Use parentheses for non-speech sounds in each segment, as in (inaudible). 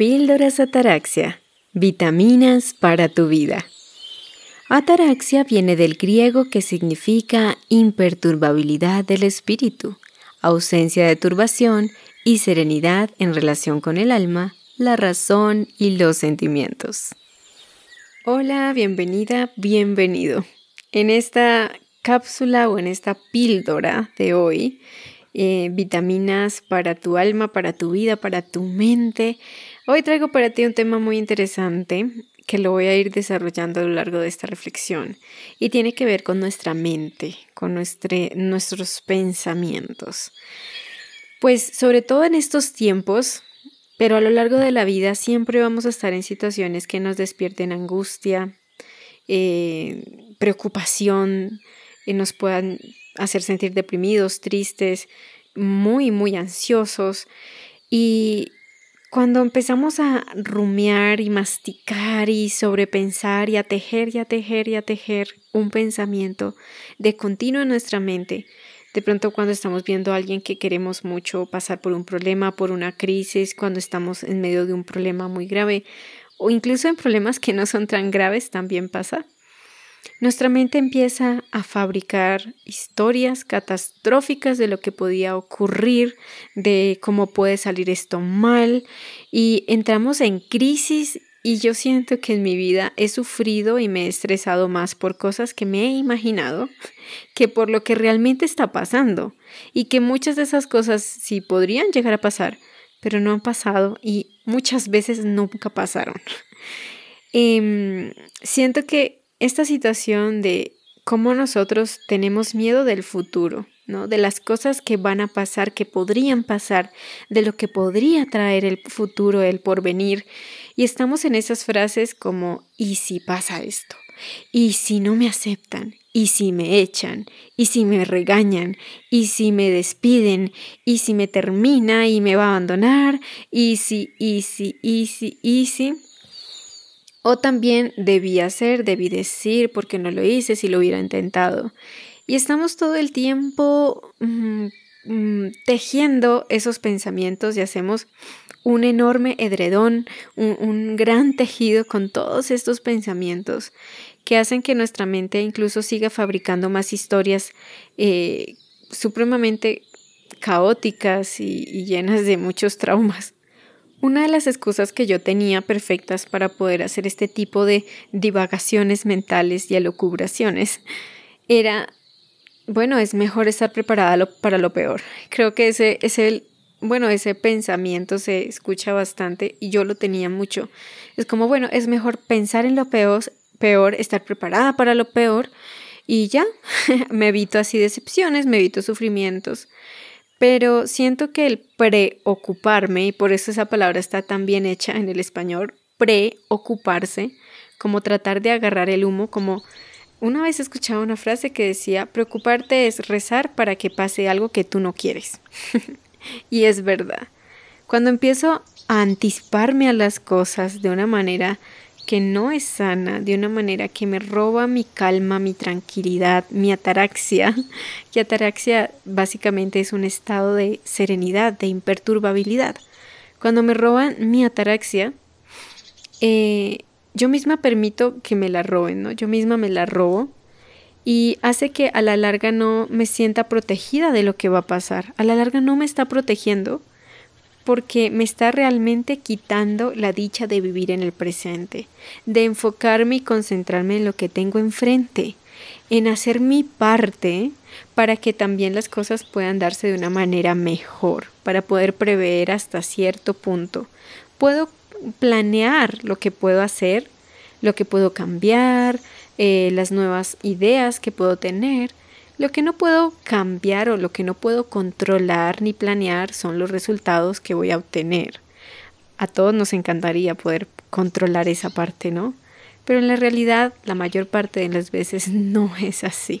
Píldoras Ataraxia. Vitaminas para tu vida. Ataraxia viene del griego que significa imperturbabilidad del espíritu, ausencia de turbación y serenidad en relación con el alma, la razón y los sentimientos. Hola, bienvenida, bienvenido. En esta cápsula o en esta píldora de hoy, eh, vitaminas para tu alma, para tu vida, para tu mente, hoy traigo para ti un tema muy interesante que lo voy a ir desarrollando a lo largo de esta reflexión y tiene que ver con nuestra mente, con nuestros pensamientos. Pues sobre todo en estos tiempos, pero a lo largo de la vida siempre vamos a estar en situaciones que nos despierten angustia, eh, preocupación, y nos puedan hacer sentir deprimidos, tristes, muy, muy ansiosos. Y cuando empezamos a rumiar y masticar y sobrepensar y a tejer y a tejer y a tejer un pensamiento de continuo en nuestra mente, de pronto cuando estamos viendo a alguien que queremos mucho pasar por un problema, por una crisis, cuando estamos en medio de un problema muy grave o incluso en problemas que no son tan graves, también pasa. Nuestra mente empieza a fabricar historias catastróficas de lo que podía ocurrir, de cómo puede salir esto mal y entramos en crisis y yo siento que en mi vida he sufrido y me he estresado más por cosas que me he imaginado que por lo que realmente está pasando y que muchas de esas cosas sí podrían llegar a pasar, pero no han pasado y muchas veces nunca pasaron. Em, siento que esta situación de cómo nosotros tenemos miedo del futuro, ¿no? De las cosas que van a pasar, que podrían pasar, de lo que podría traer el futuro, el porvenir. Y estamos en esas frases como, ¿y si pasa esto? ¿Y si no me aceptan? ¿Y si me echan? ¿Y si me regañan? ¿Y si me despiden? ¿Y si me termina y me va a abandonar? ¿Y si, y si, y si, y si? O también debí hacer, debí decir, porque no lo hice si lo hubiera intentado. Y estamos todo el tiempo mm, mm, tejiendo esos pensamientos y hacemos un enorme edredón, un, gran tejido con todos estos pensamientos que hacen que nuestra mente incluso siga fabricando más historias eh, supremamente caóticas y llenas de muchos traumas. Una de las excusas que yo tenía perfectas para poder hacer este tipo de divagaciones mentales y alocubraciones era, bueno, es mejor estar preparada para lo peor. Creo que ese es el, bueno, ese pensamiento se escucha bastante y yo lo tenía mucho. Es como, bueno, es mejor pensar en lo peor, peor estar preparada para lo peor y ya, (laughs) me evito así decepciones, me evito sufrimientos. Pero siento que el preocuparme, y por eso esa palabra está tan bien hecha en el español, preocuparse, como tratar de agarrar el humo, como una vez escuchaba una frase que decía, preocuparte es rezar para que pase algo que tú no quieres. (laughs) y es verdad. Cuando empiezo a anticiparme a las cosas de una manera que no es sana, de una manera que me roba mi calma, mi tranquilidad, mi ataraxia, (laughs) que ataraxia básicamente es un estado de serenidad, de imperturbabilidad. Cuando me roban mi ataraxia, eh, yo misma permito que me la roben, ¿no? Yo misma me la robo y hace que a la larga no me sienta protegida de lo que va a pasar. A la larga no me está protegiendo porque me está realmente quitando la dicha de vivir en el presente, de enfocarme y concentrarme en lo que tengo enfrente, en hacer mi parte para que también las cosas puedan darse de una manera mejor, para poder prever hasta cierto punto. Puedo planear lo que puedo hacer, lo que puedo cambiar, eh, las nuevas ideas que puedo tener, lo que no puedo cambiar o lo que no puedo controlar ni planear son los resultados que voy a obtener. A todos nos encantaría poder controlar esa parte, ¿no? Pero en la realidad la mayor parte de las veces (laughs) no es así.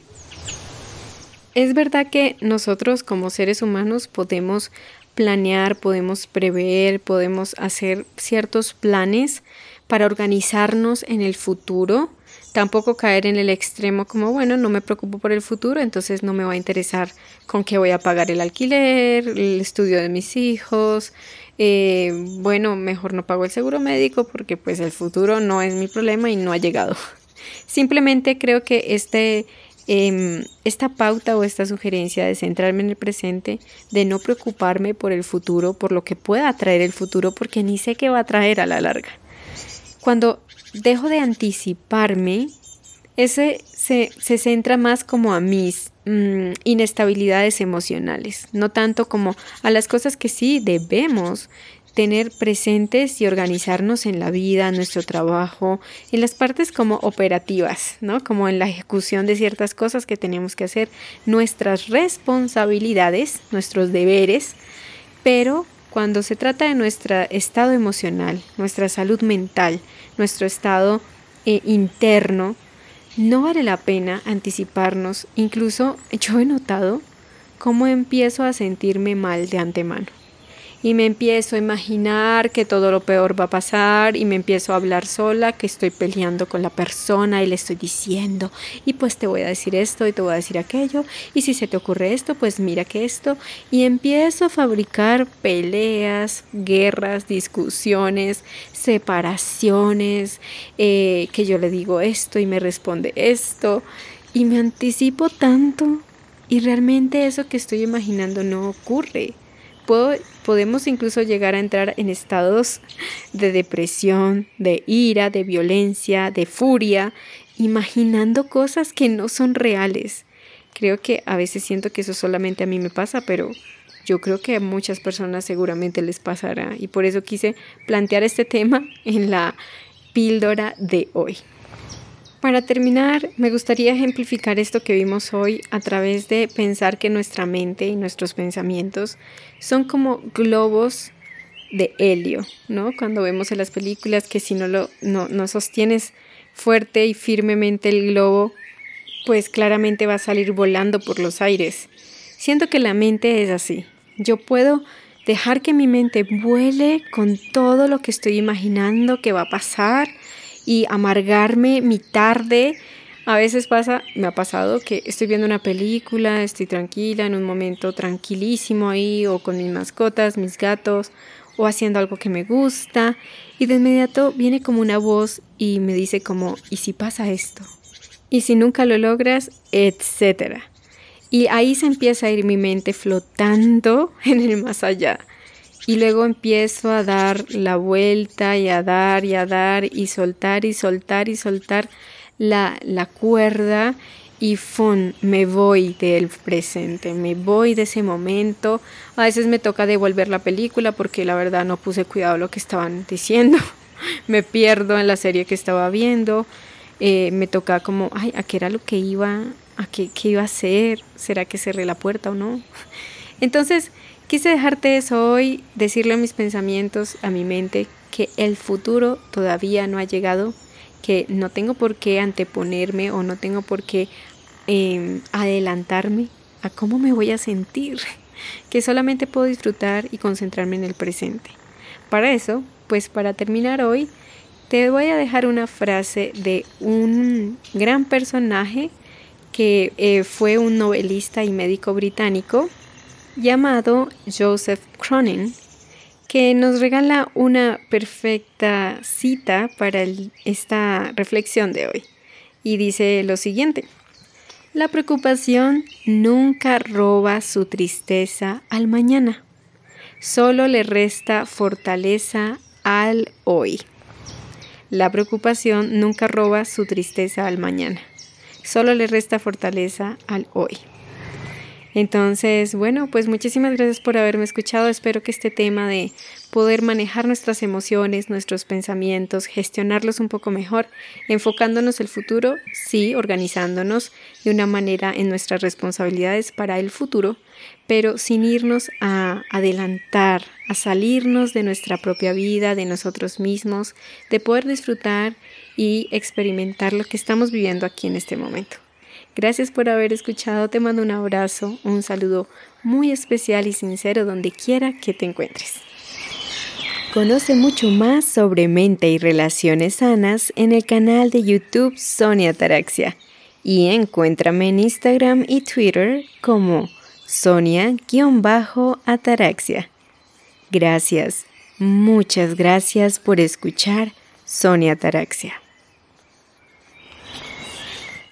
Es verdad que nosotros como seres humanos podemos planear, podemos prever, podemos hacer ciertos planes para organizarnos en el futuro tampoco caer en el extremo como, bueno, no me preocupo por el futuro, entonces no me va a interesar con qué voy a pagar el alquiler, el estudio de mis hijos, eh, bueno, mejor no pago el seguro médico porque pues el futuro no es mi problema y no ha llegado. (laughs) Simplemente creo que este, em, esta pauta o esta sugerencia de centrarme en el presente, de no preocuparme por el futuro, por lo que pueda traer el futuro, porque ni sé qué va a traer a la larga. Cuando dejo de anticiparme, ese se, centra más como a mis mm, inestabilidades emocionales, no tanto como a las cosas que sí debemos tener presentes y organizarnos en la vida, en nuestro trabajo, en las partes como operativas, ¿no? Como en la ejecución de ciertas cosas que tenemos que hacer, nuestras responsabilidades, nuestros deberes, pero cuando se trata de nuestro estado emocional, nuestra salud mental, nuestro estado eh, interno, no vale la pena anticiparnos. Incluso yo he notado cómo empiezo a sentirme mal de antemano y me empiezo a imaginar que todo lo peor va a pasar y me empiezo a hablar sola, que estoy peleando con la persona y le estoy diciendo, y pues te voy a decir esto y te voy a decir aquello, y si se te ocurre esto, pues mira que esto, y empiezo a fabricar peleas, guerras, discusiones, separaciones, eh, que yo le digo esto y me responde esto, y me anticipo tanto. Y realmente eso que estoy imaginando no ocurre podemos incluso llegar a entrar en estados de depresión, de ira, de violencia, de furia, imaginando cosas que no son reales. Creo que a veces siento que eso solamente a mí me pasa, pero yo creo que a muchas personas seguramente les pasará y por eso quise plantear este tema en la píldora de hoy. Para terminar, me gustaría ejemplificar esto que vimos hoy a través de pensar que nuestra mente y nuestros pensamientos son como globos de helio, ¿no? Cuando vemos en las películas que si no lo no, no sostienes fuerte y firmemente el globo, pues claramente va a salir volando por los aires. Siento que la mente es así. Yo puedo dejar que mi mente vuele con todo lo que estoy imaginando que va a pasar y amargarme mi tarde. A veces pasa, me ha pasado que estoy viendo una película, estoy tranquila, en un momento tranquilísimo ahí, o con mis mascotas, mis gatos, o haciendo algo que me gusta, y de inmediato viene como una voz y me dice como, ¿y si pasa esto? ¿Y si nunca lo logras? etcétera. Y ahí se empieza a ir mi mente flotando (laughs) en el más allá y luego empiezo a dar la vuelta y a dar y a dar y soltar y soltar y soltar la, la cuerda y fun, me voy del presente, me voy de ese momento. A veces me toca devolver la película porque la verdad no puse cuidado a lo que estaban diciendo. (laughs) me pierdo en la serie que estaba viendo. Eh, me toca como, ay, ¿a qué era lo que iba? ¿A qué, qué iba a hacer? ¿Será que cerré la puerta o no? (laughs) Entonces, Quise dejarte eso hoy, decirle a mis pensamientos, a mi mente, que el futuro todavía no ha llegado, que no tengo por qué anteponerme o no tengo por qué em, adelantarme a cómo me voy a sentir, (laughs) que solamente puedo disfrutar y concentrarme en el presente. Para eso, pues para terminar hoy, te voy a dejar una frase de un gran personaje que eh, fue un novelista y médico británico llamado Joseph Cronin, que nos regala una perfecta cita para esta reflexión de hoy. Y dice lo siguiente, la preocupación nunca roba su tristeza al mañana, solo le resta fortaleza al hoy. La preocupación nunca roba su tristeza al mañana, solo le resta fortaleza al hoy. Entonces, bueno, pues muchísimas gracias por haberme escuchado. Espero que este tema de poder manejar nuestras emociones, nuestros pensamientos, gestionarlos un poco mejor, enfocándonos el futuro, sí, organizándonos de una manera en nuestras responsabilidades para el futuro, pero sin irnos a adelantar, a salirnos de nuestra propia vida, de nosotros mismos, de poder disfrutar y experimentar lo que estamos viviendo aquí en este momento. Gracias por haber escuchado, te mando un abrazo, un saludo muy especial y sincero donde quiera que te encuentres. Conoce mucho más sobre mente y relaciones sanas en el canal de YouTube Sonia Taraxia y encuéntrame en Instagram y Twitter como Sonia-Ataraxia. Gracias Muchas gracias por escuchar Sonia Ataraxia.